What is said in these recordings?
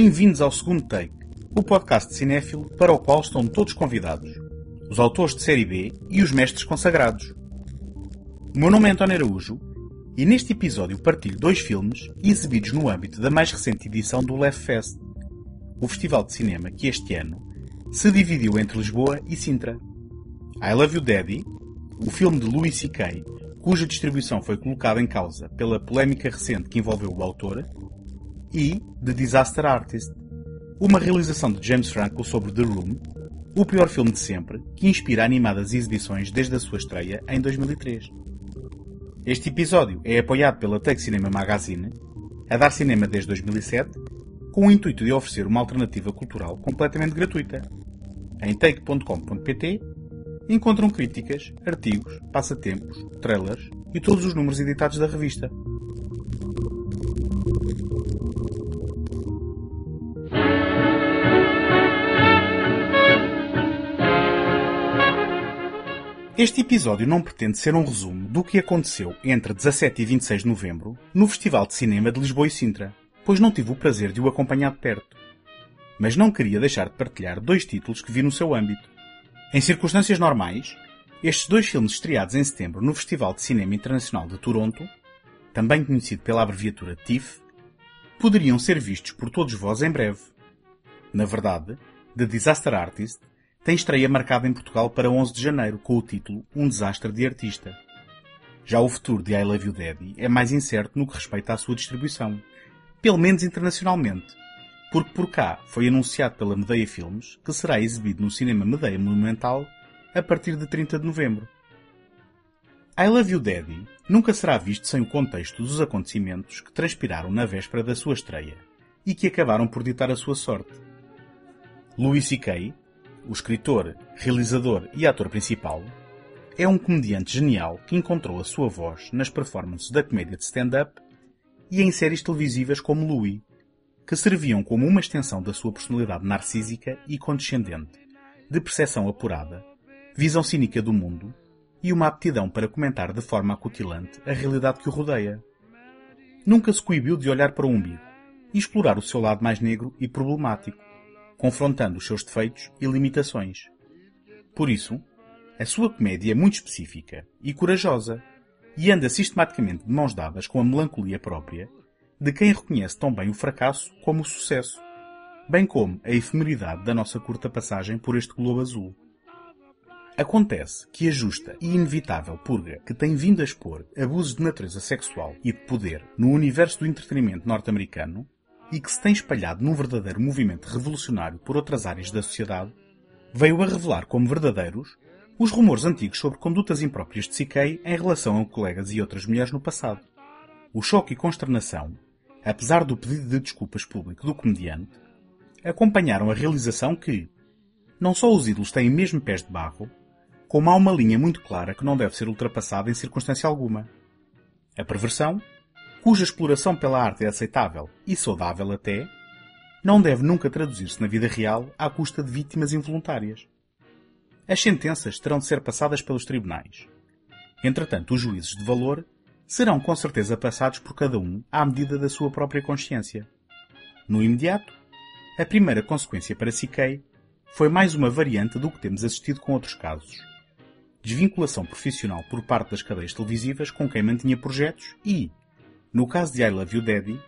Bem-vindos ao segundo take, o podcast cinéfilo para o qual estão todos convidados, os autores de série B e os mestres consagrados. O meu nome é António Araújo e neste episódio partilho dois filmes exibidos no âmbito da mais recente edição do Left Fest, o festival de cinema que este ano se dividiu entre Lisboa e Sintra. I Love You Daddy, o filme de Louis C.K., cuja distribuição foi colocada em causa pela polémica recente que envolveu o autor, e The Disaster Artist, uma realização de James Franco sobre The Room, o pior filme de sempre, que inspira animadas exibições desde a sua estreia em 2003. Este episódio é apoiado pela Take Cinema Magazine, a dar cinema desde 2007, com o intuito de oferecer uma alternativa cultural completamente gratuita. Em take.com.pt encontram críticas, artigos, passatempos, trailers e todos os números editados da revista. Este episódio não pretende ser um resumo do que aconteceu entre 17 e 26 de novembro no Festival de Cinema de Lisboa e Sintra, pois não tive o prazer de o acompanhar de perto. Mas não queria deixar de partilhar dois títulos que vi no seu âmbito. Em circunstâncias normais, estes dois filmes estreados em setembro no Festival de Cinema Internacional de Toronto, também conhecido pela abreviatura TIFF, poderiam ser vistos por todos vós em breve. Na verdade, The Disaster Artist tem estreia marcada em Portugal para 11 de janeiro com o título Um Desastre de Artista. Já o futuro de I Love You Daddy é mais incerto no que respeita à sua distribuição, pelo menos internacionalmente, porque por cá foi anunciado pela Medeia Filmes que será exibido no cinema Medeia Monumental a partir de 30 de novembro. I Love You Daddy nunca será visto sem o contexto dos acontecimentos que transpiraram na véspera da sua estreia e que acabaram por ditar a sua sorte. Louis C.K., o escritor, realizador e ator principal, é um comediante genial que encontrou a sua voz nas performances da comédia de stand-up e em séries televisivas como Louis, que serviam como uma extensão da sua personalidade narcísica e condescendente, de percepção apurada, visão cínica do mundo e uma aptidão para comentar de forma acutilante a realidade que o rodeia. Nunca se coibiu de olhar para o umbigo e explorar o seu lado mais negro e problemático, confrontando os seus defeitos e limitações. Por isso, a sua comédia é muito específica e corajosa e anda sistematicamente de mãos dadas com a melancolia própria de quem reconhece tão bem o fracasso como o sucesso, bem como a efemeridade da nossa curta passagem por este globo azul. Acontece que a justa e inevitável purga que tem vindo a expor abusos de natureza sexual e de poder no universo do entretenimento norte-americano e que se tem espalhado num verdadeiro movimento revolucionário por outras áreas da sociedade, veio a revelar como verdadeiros os rumores antigos sobre condutas impróprias de CK em relação a colegas e outras mulheres no passado. O choque e consternação, apesar do pedido de desculpas público do comediante, acompanharam a realização que não só os ídolos têm mesmo pés de barro, como há uma linha muito clara que não deve ser ultrapassada em circunstância alguma. A perversão cuja exploração pela arte é aceitável e saudável até, não deve nunca traduzir-se na vida real à custa de vítimas involuntárias. As sentenças terão de ser passadas pelos tribunais. Entretanto, os juízes de valor serão com certeza passados por cada um à medida da sua própria consciência. No imediato, a primeira consequência para Siquei foi mais uma variante do que temos assistido com outros casos. Desvinculação profissional por parte das cadeias televisivas com quem mantinha projetos e, no caso de I Love You Daddy,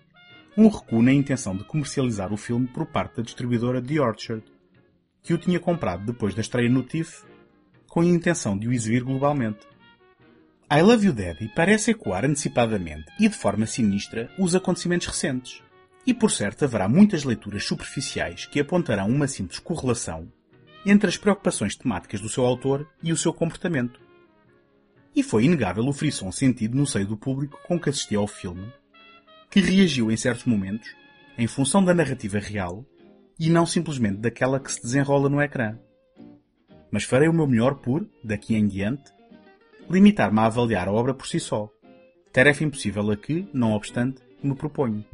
um recuo na intenção de comercializar o filme por parte da distribuidora The Orchard, que o tinha comprado depois da estreia no TIFF, com a intenção de o exibir globalmente. I Love You Daddy parece ecoar antecipadamente e de forma sinistra os acontecimentos recentes. E por certo haverá muitas leituras superficiais que apontarão uma simples correlação entre as preocupações temáticas do seu autor e o seu comportamento. E foi inegável o frisson sentido no seio do público com que assistia ao filme, que reagiu em certos momentos em função da narrativa real e não simplesmente daquela que se desenrola no ecrã. Mas farei o meu melhor por, daqui em diante, limitar-me a avaliar a obra por si só. Tarefa impossível a que, não obstante, me proponho.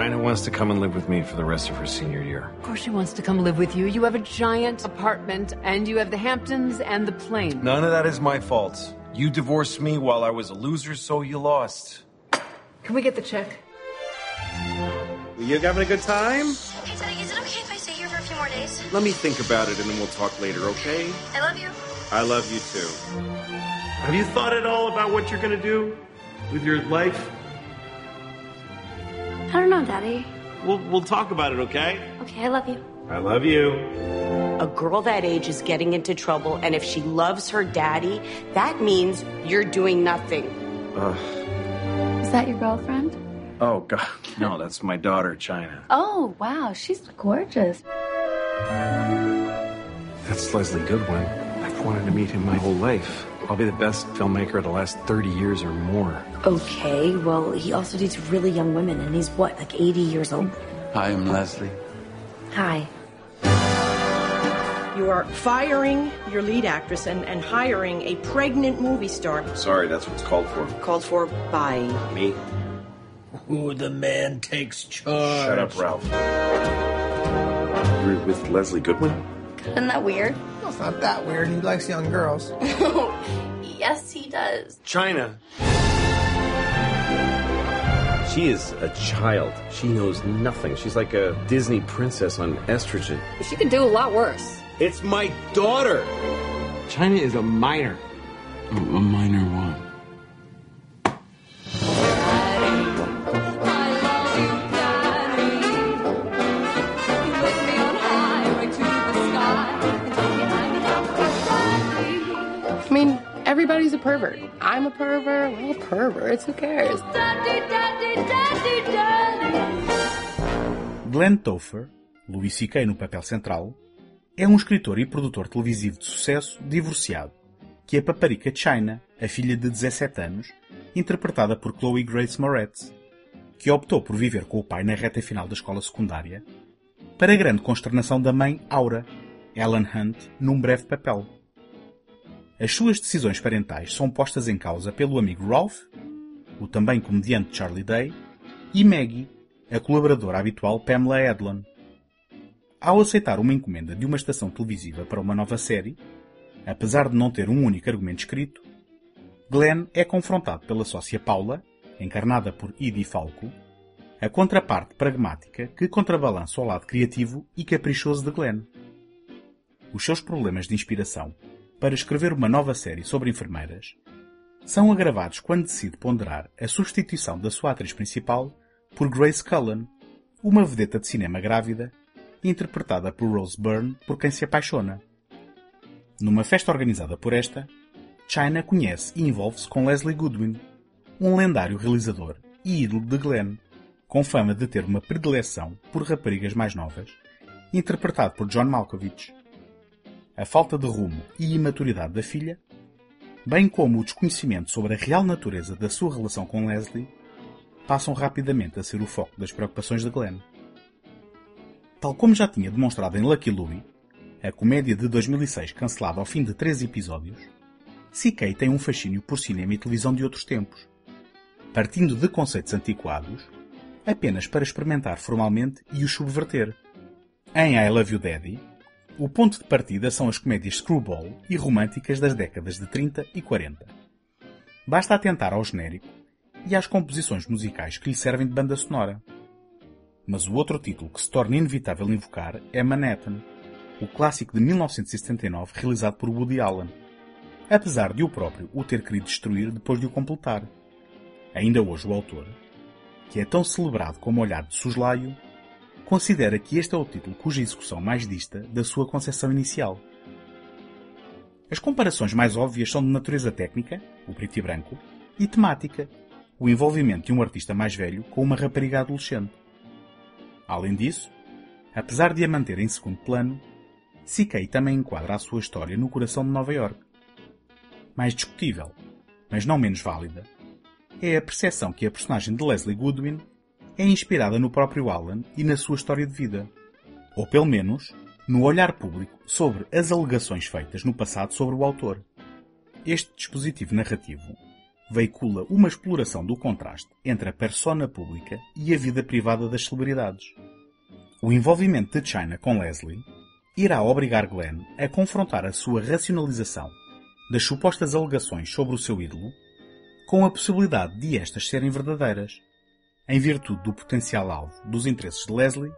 China wants to come and live with me for the rest of her senior year. Of course she wants to come live with you. You have a giant apartment, and you have the Hamptons and the plane. None of that is my fault. You divorced me while I was a loser, so you lost. Can we get the check? You having a good time? Hey, Teddy, is it okay if I stay here for a few more days? Let me think about it and then we'll talk later, okay? I love you. I love you too. Have you thought at all about what you're gonna do with your life? I don't know, Daddy. We'll, we'll talk about it, okay? Okay, I love you. I love you. A girl that age is getting into trouble, and if she loves her daddy, that means you're doing nothing. Is that your girlfriend? Oh, God. No, that's my daughter, China. Oh, wow, she's gorgeous. That's Leslie Goodwin. I've wanted to meet him my whole life. I'll be the best filmmaker of the last 30 years or more. Okay, well, he also dates really young women, and he's what, like 80 years old? Hi, I'm Leslie. Hi. You are firing your lead actress and, and hiring a pregnant movie star Sorry, that's what's called for. called for by. Me? Who the man takes charge. Shut up, Ralph. You're with Leslie Goodwin? Isn't that weird? It's not that weird. He likes young girls. Yes, he does. China. She is a child. She knows nothing. She's like a Disney princess on estrogen. She could do a lot worse. It's my daughter. China is a minor. A, a minor perverts. Who cares? Glenn Topher, Louis C.K. no papel central, é um escritor e produtor televisivo de sucesso divorciado, que é paparica China, a filha de 17 anos, interpretada por Chloe Grace Moretz, que optou por viver com o pai na reta final da escola secundária, para grande consternação da mãe Aura, Ellen Hunt, num breve papel. As suas decisões parentais são postas em causa pelo amigo Ralph, o também comediante Charlie Day, e Maggie, a colaboradora habitual Pamela Adlon. Ao aceitar uma encomenda de uma estação televisiva para uma nova série, apesar de não ter um único argumento escrito, Glenn é confrontado pela sócia Paula, encarnada por Edie Falco, a contraparte pragmática que contrabalança o lado criativo e caprichoso de Glenn. Os seus problemas de inspiração para escrever uma nova série sobre enfermeiras são agravados quando decide ponderar a substituição da sua atriz principal por Grace Cullen, uma vedeta de cinema grávida, interpretada por Rose Byrne, por quem se apaixona. Numa festa organizada por esta, China conhece e envolve-se com Leslie Goodwin, um lendário realizador e ídolo de Glenn, com fama de ter uma predileção por raparigas mais novas, interpretado por John Malkovich. A falta de rumo e imaturidade da filha, bem como o desconhecimento sobre a real natureza da sua relação com Leslie, passam rapidamente a ser o foco das preocupações de Glenn. Tal como já tinha demonstrado em Lucky Louie, a comédia de 2006 cancelada ao fim de três episódios, C.K. tem um fascínio por cinema e televisão de outros tempos, partindo de conceitos antiquados, apenas para experimentar formalmente e os subverter. Em I Love You Daddy, o ponto de partida são as comédias screwball e românticas das décadas de 30 e 40. Basta atentar ao genérico e às composições musicais que lhe servem de banda sonora. Mas o outro título que se torna inevitável invocar é Manhattan, o clássico de 1979 realizado por Woody Allen, apesar de o próprio o ter querido destruir depois de o completar. Ainda hoje o autor, que é tão celebrado como olhar de soslaio, considera que este é o título cuja execução mais dista da sua concepção inicial. As comparações mais óbvias são de natureza técnica, o preto e branco, e temática, o envolvimento de um artista mais velho com uma rapariga adolescente. Além disso, apesar de a manter em segundo plano, C.K. também enquadra a sua história no coração de Nova York. Mais discutível, mas não menos válida, é a percepção que a personagem de Leslie Goodwin é inspirada no próprio Alan e na sua história de vida. Ou pelo menos, no olhar público sobre as alegações feitas no passado sobre o autor. Este dispositivo narrativo veicula uma exploração do contraste entre a persona pública e a vida privada das celebridades. O envolvimento de China com Leslie irá obrigar Glenn a confrontar a sua racionalização das supostas alegações sobre o seu ídolo com a possibilidade de estas serem verdadeiras, em virtude do potencial alvo dos interesses de Leslie,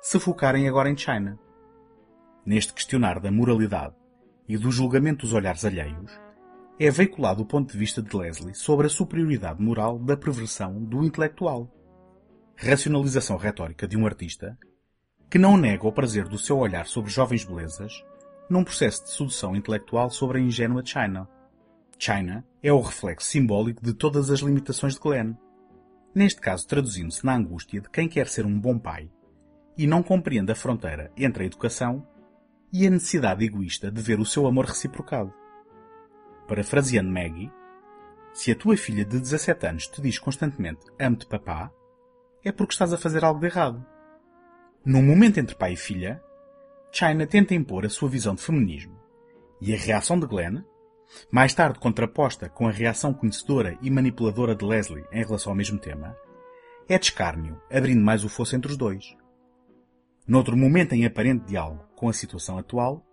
se focarem agora em China. Neste questionar da moralidade e do julgamento dos olhares alheios, é veiculado o ponto de vista de Leslie sobre a superioridade moral da perversão do intelectual. Racionalização retórica de um artista que não nega o prazer do seu olhar sobre jovens belezas num processo de sedução intelectual sobre a ingênua China. China é o reflexo simbólico de todas as limitações de Glenn. Neste caso traduzindo-se na angústia de quem quer ser um bom pai e não compreende a fronteira entre a educação e a necessidade egoísta de ver o seu amor reciprocado. Parafraseando Maggie, se a tua filha de 17 anos te diz constantemente amo-te papá, é porque estás a fazer algo de errado. Num momento entre pai e filha, China tenta impor a sua visão de feminismo. E a reação de Glenn, mais tarde contraposta com a reação conhecedora e manipuladora de Leslie em relação ao mesmo tema, é de escárnio, abrindo mais o fosso entre os dois. Noutro momento em aparente diálogo com a situação atual,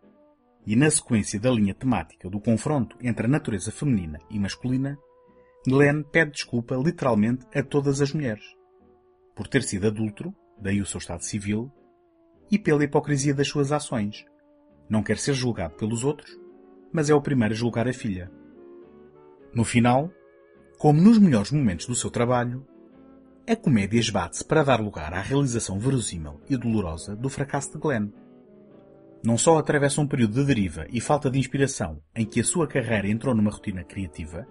e na sequência da linha temática do confronto entre a natureza feminina e masculina, Glenn pede desculpa literalmente a todas as mulheres. Por ter sido adúltero, daí o seu estado civil, e pela hipocrisia das suas ações. Não quer ser julgado pelos outros, mas é o primeiro a julgar a filha. No final, como nos melhores momentos do seu trabalho, a comédia esbate-se para dar lugar à realização verosímil e dolorosa do fracasso de Glenn. Não só atravessa um período de deriva e falta de inspiração em que a sua carreira entrou numa rotina criativa,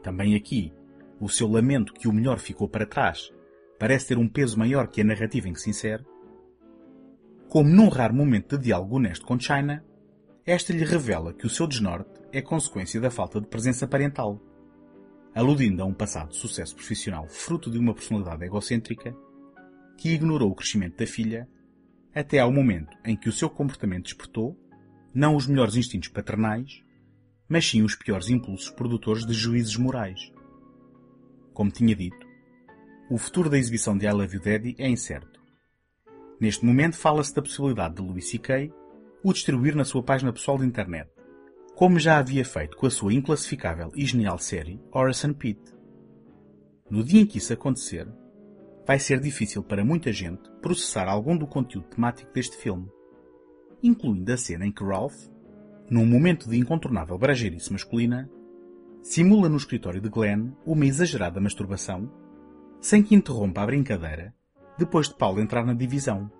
também aqui, o seu lamento que o melhor ficou para trás parece ter um peso maior que a narrativa em que se insere, como num raro momento de diálogo honesto com China, esta lhe revela que o seu desnorte é consequência da falta de presença parental, aludindo a um passado sucesso profissional fruto de uma personalidade egocêntrica que ignorou o crescimento da filha até ao momento em que o seu comportamento despertou não os melhores instintos paternais, mas sim os piores impulsos produtores de juízes morais. Como tinha dito, o futuro da exibição de I Love You Daddy é incerto. Neste momento fala-se da possibilidade de Louis C.K. o distribuir na sua página pessoal de internet, como já havia feito com a sua inclassificável e genial série and Pete. No dia em que isso acontecer, vai ser difícil para muita gente processar algum do conteúdo temático deste filme, incluindo a cena em que Ralph, num momento de incontornável brajeirice masculina, simula no escritório de Glenn uma exagerada masturbação, sem que interrompa a brincadeira, depois de Paulo entrar na divisão.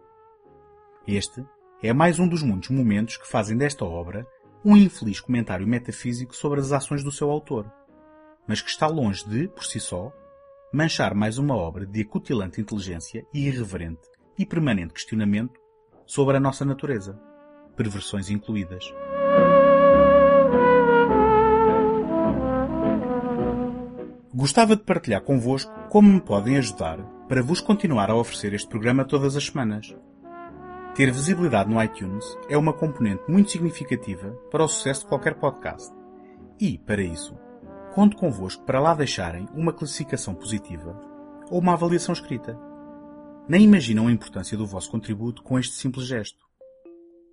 Este é mais um dos muitos momentos que fazem desta obra um infeliz comentário metafísico sobre as ações do seu autor, mas que está longe de, por si só, manchar mais uma obra de acutilante inteligência e irreverente e permanente questionamento sobre a nossa natureza, perversões incluídas. Gostava de partilhar convosco como me podem ajudar para vos continuar a oferecer este programa todas as semanas. Ter visibilidade no iTunes é uma componente muito significativa para o sucesso de qualquer podcast. E, para isso, conto convosco para lá deixarem uma classificação positiva ou uma avaliação escrita. Nem imaginam a importância do vosso contributo com este simples gesto.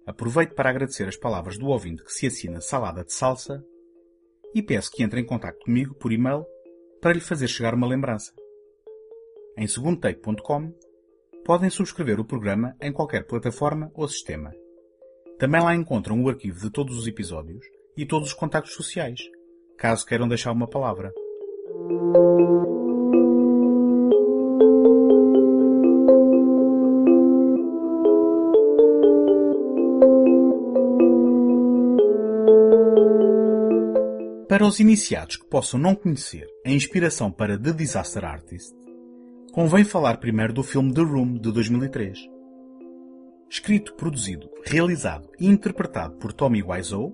Aproveito para agradecer as palavras do ouvinte que se assina Salada de Salsa e peço que entre em contato comigo por e-mail para lhe fazer chegar uma lembrança. Em segundotake.com podem subscrever o programa em qualquer plataforma ou sistema. Também lá encontram o arquivo de todos os episódios e todos os contactos sociais, caso queiram deixar uma palavra. Para os iniciados que possam não conhecer a inspiração para The Disaster Artist, convém falar primeiro do filme The Room de 2003. Escrito, produzido, realizado e interpretado por Tommy Wiseau,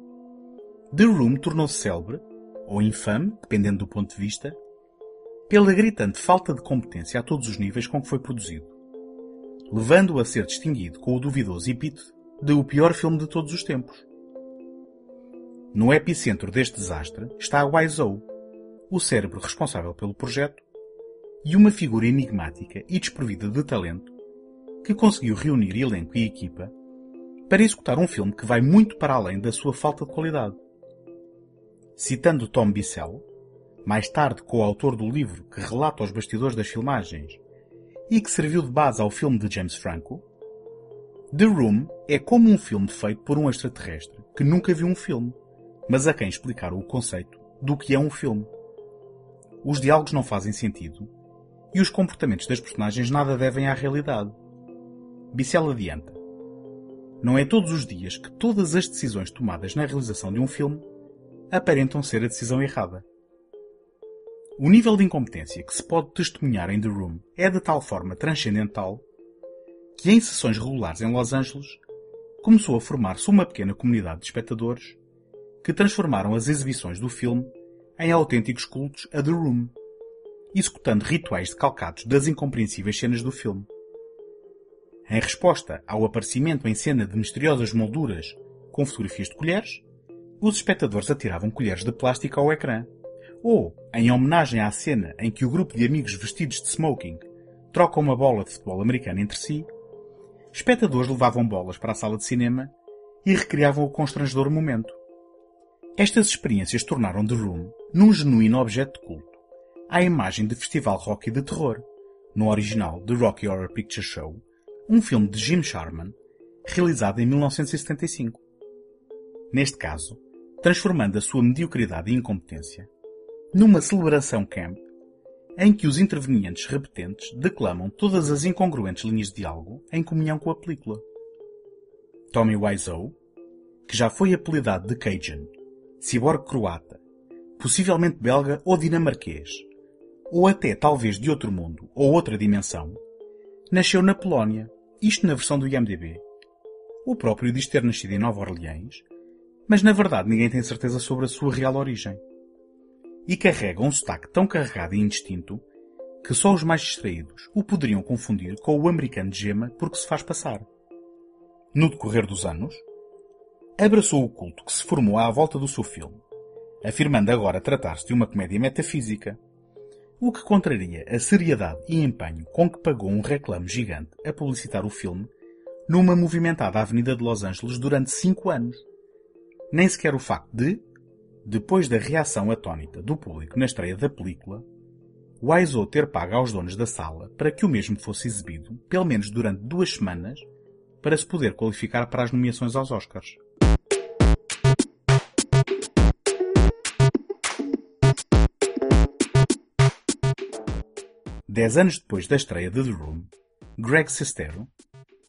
The Room tornou-se célebre, ou infame, dependendo do ponto de vista, pela gritante falta de competência a todos os níveis com que foi produzido, levando-o a ser distinguido com o duvidoso epíteto de o pior filme de todos os tempos. No epicentro deste desastre está Wiseau, o cérebro responsável pelo projeto, e uma figura enigmática e desprovida de talento que conseguiu reunir elenco e equipa para executar um filme que vai muito para além da sua falta de qualidade. Citando Tom Bissell, mais tarde co-autor do livro que relata os bastidores das filmagens e que serviu de base ao filme de James Franco, The Room é como um filme feito por um extraterrestre que nunca viu um filme, mas a quem explicaram o conceito do que é um filme. Os diálogos não fazem sentido e os comportamentos das personagens nada devem à realidade. Bissell adianta. Não é todos os dias que todas as decisões tomadas na realização de um filme aparentam ser a decisão errada. O nível de incompetência que se pode testemunhar em The Room é de tal forma transcendental que em sessões regulares em Los Angeles começou a formar-se uma pequena comunidade de espectadores que transformaram as exibições do filme em autênticos cultos a The Room, executando rituais decalcados das incompreensíveis cenas do filme. Em resposta ao aparecimento em cena de misteriosas molduras com fotografias de colheres, os espectadores atiravam colheres de plástico ao ecrã. Ou, em homenagem à cena em que o grupo de amigos vestidos de smoking troca uma bola de futebol americano entre si, espectadores levavam bolas para a sala de cinema e recriavam o constrangedor momento. Estas experiências tornaram The Room num genuíno objeto de culto, à imagem de festival rock e de terror, no original The Rocky Horror Picture Show, um filme de Jim Sharman, realizado em 1975. Neste caso, transformando a sua mediocridade e incompetência numa celebração camp em que os intervenientes repetentes declamam todas as incongruentes linhas de diálogo em comunhão com a película. Tommy Wiseau, que já foi apelidado de Cajun, ciborgue croata, possivelmente belga ou dinamarquês, ou até talvez de outro mundo ou outra dimensão, nasceu na Polónia, isto na versão do IMDb. O próprio diz ter nascido em Nova Orleans, mas na verdade ninguém tem certeza sobre a sua real origem. E carrega um sotaque tão carregado e indistinto que só os mais distraídos o poderiam confundir com o americano de gema porque se faz passar. No decorrer dos anos, abraçou o culto que se formou à volta do seu filme, afirmando agora tratar-se de uma comédia metafísica, o que contraria a seriedade e empenho com que pagou um reclame gigante a publicitar o filme numa movimentada avenida de Los Angeles durante cinco anos. Nem sequer o facto de, depois da reação atónita do público na estreia da película, Wiseau ter pago aos donos da sala para que o mesmo fosse exibido, pelo menos durante duas semanas, para se poder qualificar para as nomeações aos Oscars. Dez anos depois da estreia de The Room, Greg Sestero,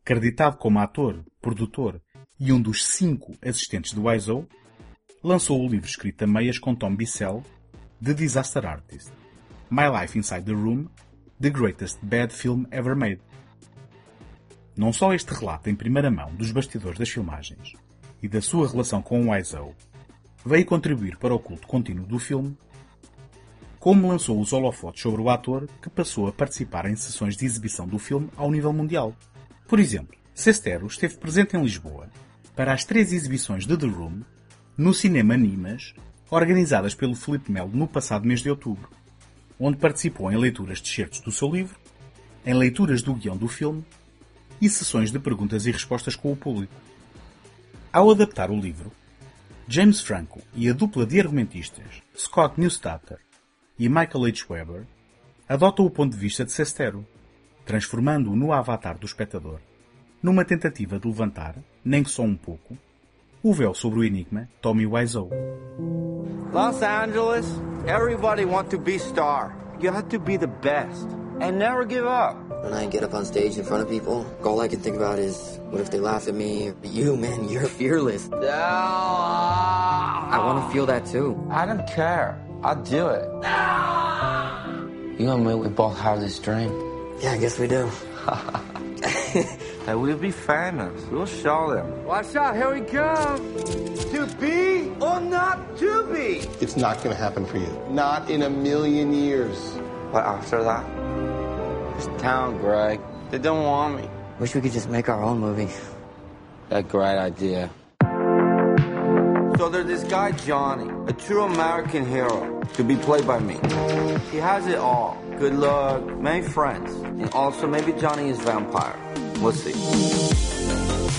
creditado como ator, produtor e um dos cinco assistentes de Wiseau, lançou o livro escrito a meias com Tom Bissell, The Disaster Artist, My Life Inside the Room, The Greatest Bad Film Ever Made. Não só este relato em primeira mão dos bastidores das filmagens e da sua relação com Wiseau veio contribuir para o culto contínuo do filme, como lançou os holofotes sobre o ator que passou a participar em sessões de exibição do filme ao nível mundial. Por exemplo, Sestero esteve presente em Lisboa para as três exibições de The Room no Cinema Nimas, organizadas pelo Felipe Melo no passado mês de outubro, onde participou em leituras de certos do seu livro, em leituras do guião do filme e sessões de perguntas e respostas com o público. Ao adaptar o livro, James Franco e a dupla de argumentistas Scott Neustadter e Michael H. Weber adotam o ponto de vista de Sestero, transformando-o no avatar do espectador, numa tentativa de levantar, nem que só um pouco, o véu sobre o enigma Tommy Wiseau. Los Angeles, everybody want to be star. You have to be the best and never give up. When I get up on stage in front of people, all I can think about is, what if they laugh at me? You, man, you're fearless. I want to feel that too. I don't care. I'll do it. You and me, we both have this dream. Yeah, I guess we do. That we'll be famous. We'll show them. Watch out, here we come. To be or not to be. It's not going to happen for you. Not in a million years. But after that, this town, Greg, they don't want me. Wish we could just make our own movie. A great idea. So there's this guy, Johnny, a true American hero, to be played by me. He has it all. Good luck, many friends, and also maybe Johnny is vampire. We'll see.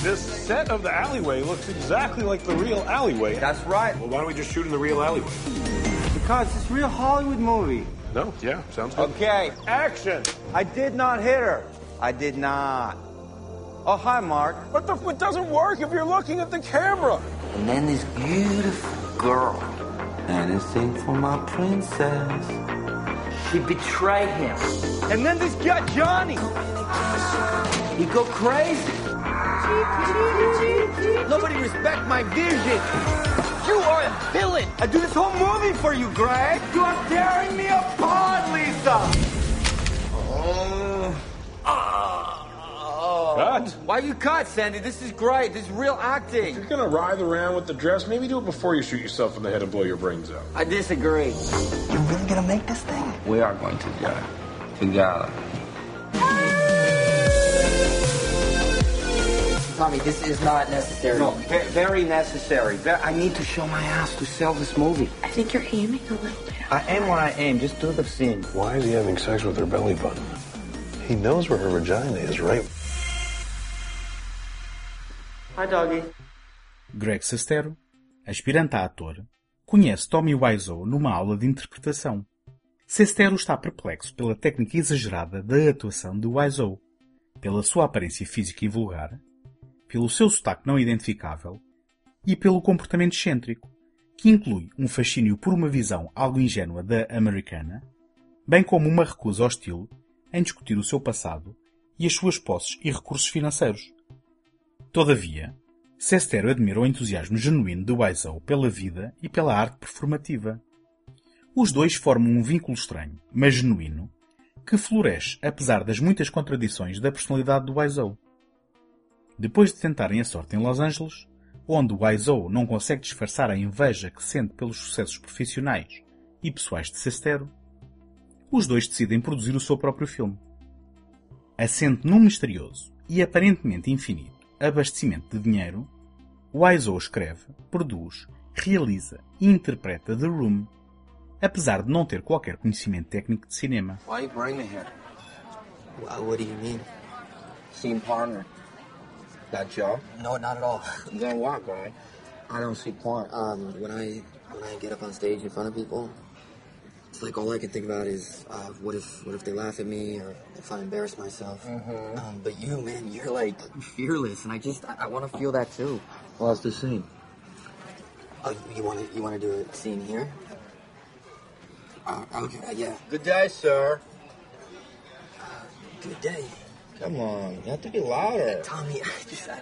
This set of the alleyway looks exactly like the real alleyway. That's right. Well, why don't we just shoot in the real alleyway? Because it's a real Hollywood movie. No, yeah, sounds good. Okay. Action! I did not hit her. I did not. Oh, hi, Mark. But the, it doesn't work if you're looking at the camera. And then this beautiful girl. Anything for my princess. She betrayed him. And then this guy, Johnny. He go crazy. Nobody respect my vision. You are a villain. I do this whole movie for you, Greg. You are tearing me apart, Lisa. Cut. Why you cut, Sandy? This is great. This is real acting. If you're gonna writhe around with the dress, maybe do it before you shoot yourself in the head and blow your brains out. I disagree. You're really gonna make this thing? We are going to go together. Tommy, this is not necessary. No, very necessary. I need to show my ass to sell this movie. I think you're aiming a little bit. I aim where I aim. Just do the scene. Why is he having sex with her belly button? He knows where her vagina is, right? Hi, doggy. Greg Sestero, aspirante a ator, conhece Tommy Wiseau numa aula de interpretação. Sestero está perplexo pela técnica exagerada da atuação de Wiseau, pela sua aparência física e vulgar, pelo seu sotaque não identificável e pelo comportamento excêntrico, que inclui um fascínio por uma visão algo ingênua da americana, bem como uma recusa hostil em discutir o seu passado e as suas posses e recursos financeiros. Todavia, Sestero admira o entusiasmo genuíno de Wiseau pela vida e pela arte performativa. Os dois formam um vínculo estranho, mas genuíno, que floresce apesar das muitas contradições da personalidade de Wiseau. Depois de tentarem a sorte em Los Angeles, onde Wiseau não consegue disfarçar a inveja que sente pelos sucessos profissionais e pessoais de Sestero, os dois decidem produzir o seu próprio filme. Assente num misterioso e aparentemente infinito abastecimento de dinheiro, Wiseau escreve, produz, realiza e interpreta The Room, apesar de não ter qualquer conhecimento técnico de cinema. Why you bring me here? Well, what do you mean? Scene partner. That job? No, not at all. Then what, Greg? I don't see point. Um, when I when I get up on stage in front of people, it's like all I can think about is uh, what if what if they laugh at me or if I embarrass myself. Um, but you, man, you're like fearless, and I just I, I want to feel that too. Well, it's the scene? Uh, you want to you want to do a scene here? Uh, okay, uh, yeah. Good day, sir. Good day, Come on, you have to be louder. Tommy. I just I,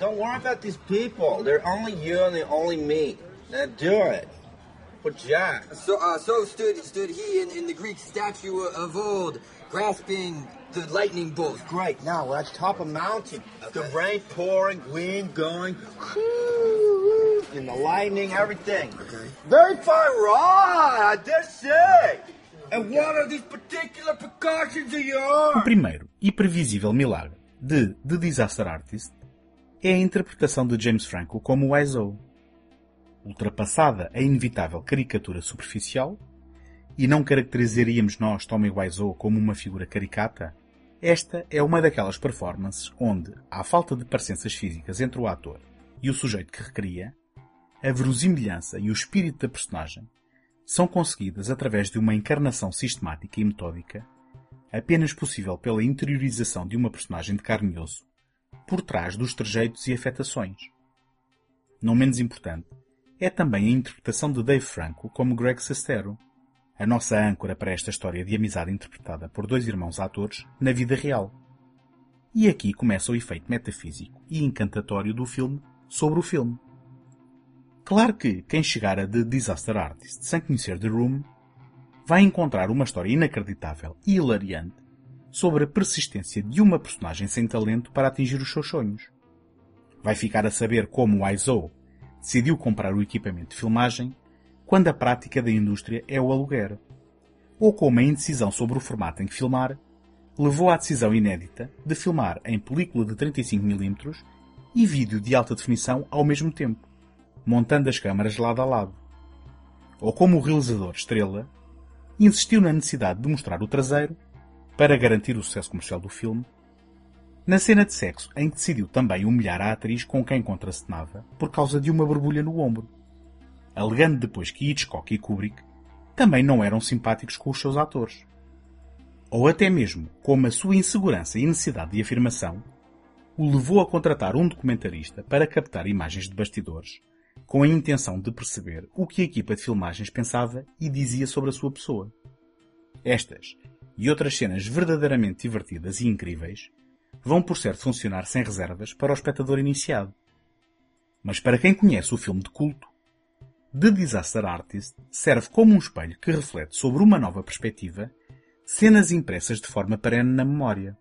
Don't worry about these people. They're only you and they're only me. Now do it. For Jack. So, uh, so stood stood he in, in the Greek statue of old, grasping the lightning bolt. Great. Now we're at the top of a mountain. The rain pouring, wind going, and the lightning, everything. Okay. Very fine ride, I dare say. And what are these particular precautions of O primeiro e previsível milagre de The Disaster Artist é a interpretação de James Franco como Wiseau. Ultrapassada a inevitável caricatura superficial, e não caracterizaríamos nós Tommy Wiseau como uma figura caricata, esta é uma daquelas performances onde, à falta de parecenças físicas entre o ator e o sujeito que recria, a verosimilhança e o espírito da personagem são conseguidas através de uma encarnação sistemática e metódica, apenas possível pela interiorização de uma personagem de carne e osso, por trás dos trejeitos e afetações. Não menos importante, é também a interpretação de Dave Franco como Greg Sestero, a nossa âncora para esta história de amizade interpretada por dois irmãos atores na vida real. E aqui começa o efeito metafísico e encantatório do filme sobre o filme. Claro que quem chegar a The Disaster Artist sem conhecer The Room vai encontrar uma história inacreditável e hilariante sobre a persistência de uma personagem sem talento para atingir os seus sonhos. Vai ficar a saber como Wiseau decidiu comprar o equipamento de filmagem quando a prática da indústria é o aluguer, ou como a indecisão sobre o formato em que filmar levou à decisão inédita de filmar em película de 35mm e vídeo de alta definição ao mesmo tempo, montando as câmaras lado a lado. Ou como o realizador estrela insistiu na necessidade de mostrar o traseiro para garantir o sucesso comercial do filme, na cena de sexo em que decidiu também humilhar a atriz com quem contracenava por causa de uma borbulha no ombro, alegando depois que Hitchcock e Kubrick também não eram simpáticos com os seus atores. Ou até mesmo como a sua insegurança e necessidade de afirmação o levou a contratar um documentarista para captar imagens de bastidores, com a intenção de perceber o que a equipa de filmagens pensava e dizia sobre a sua pessoa. Estas e outras cenas verdadeiramente divertidas e incríveis vão por certo funcionar sem reservas para o espectador iniciado. Mas para quem conhece o filme de culto, The Disaster Artist serve como um espelho que reflete sobre uma nova perspectiva cenas impressas de forma perene na memória,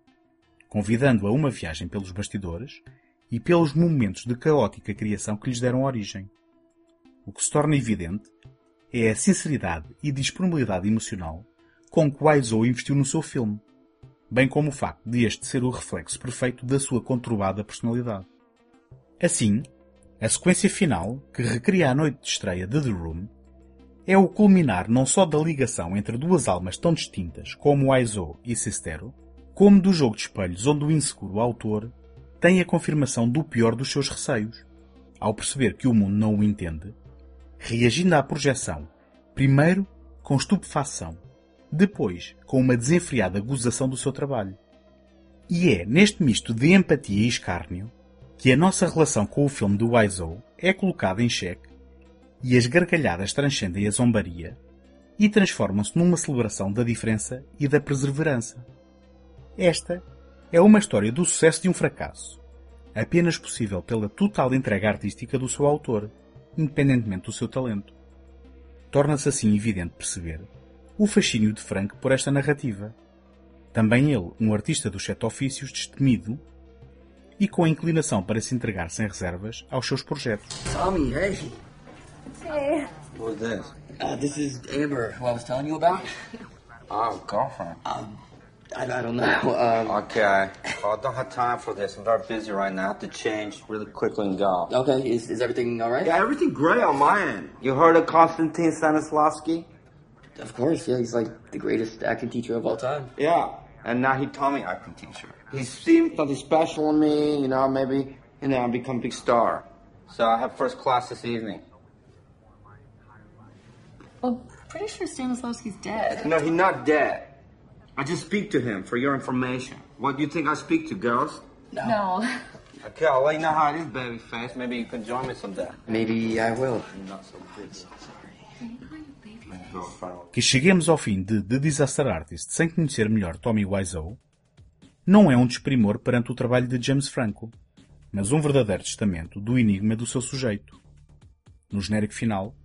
convidando a uma viagem pelos bastidores e pelos momentos de caótica criação que lhes deram origem. O que se torna evidente é a sinceridade e disponibilidade emocional com que Wiseau investiu no seu filme, bem como o facto de este ser o reflexo perfeito da sua conturbada personalidade. Assim, a sequência final, que recria a noite de estreia de The Room, é o culminar não só da ligação entre duas almas tão distintas como Wiseau e Sistero, como do jogo de espelhos onde o inseguro autor tem a confirmação do pior dos seus receios, ao perceber que o mundo não o entende, reagindo à projeção, primeiro com estupefação, depois com uma desenfreada gozação do seu trabalho. E é neste misto de empatia e escárnio que a nossa relação com o filme do Wiseau é colocada em xeque e as gargalhadas transcendem a zombaria e transformam-se numa celebração da diferença e da perseverança. Esta é uma história do sucesso de um fracasso, apenas possível pela total entrega artística do seu autor, independentemente do seu talento. Torna-se assim evidente perceber o fascínio de Frank por esta narrativa. Também ele, um artista dos sete ofícios destemido e com a inclinação para se entregar sem reservas aos seus projetos. Tommy, hey. Hey. Who's this? Uh, this is Amber, who I was telling you about. Oh, girlfriend. Um, I, I don't know. Um, Okay. Well, I don't have time for this. I'm very busy right now. I have to change really quickly and go. okay, is, is everything all right? Yeah, everything great on my end. You heard of Konstantin Stanislavski? Of course, yeah, he's like the greatest acting teacher of all time. Yeah. And now he told me acting teacher. He seen something special in me, you know, maybe, you know, I'll become big star. So I have first class this evening. Well, pretty sure Stanislavski's dead. No, he's not dead. I just speak to him for your information. What do you think I speak to, girls? No. Okay, I'll let you know how it is, baby face. Maybe you can join me someday. Maybe I will. Not so busy. Que cheguemos ao fim de The Disaster Artist sem conhecer melhor Tommy Wiseau não é um desprimor perante o trabalho de James Franco, mas um verdadeiro testamento do enigma do seu sujeito. No genérico final,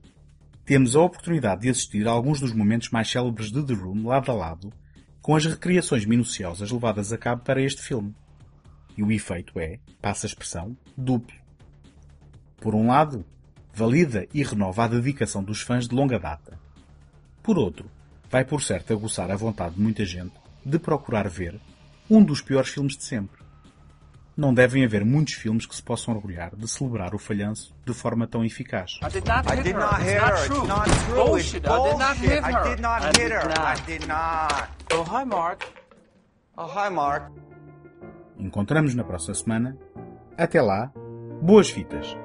temos a oportunidade de assistir a alguns dos momentos mais célebres de The Room lado a lado com as recriações minuciosas levadas a cabo para este filme. E o efeito é, passa a expressão, duplo. Por um lado, valida e renova a dedicação dos fãs de longa data. Por outro, vai por certo aguçar a vontade de muita gente de procurar ver um dos piores filmes de sempre. Não devem haver muitos filmes que se possam orgulhar de celebrar o falhanço de forma tão eficaz. Oh, hi, Mark. Oh, hi, Mark. Encontramos na próxima semana. Até lá, boas fitas!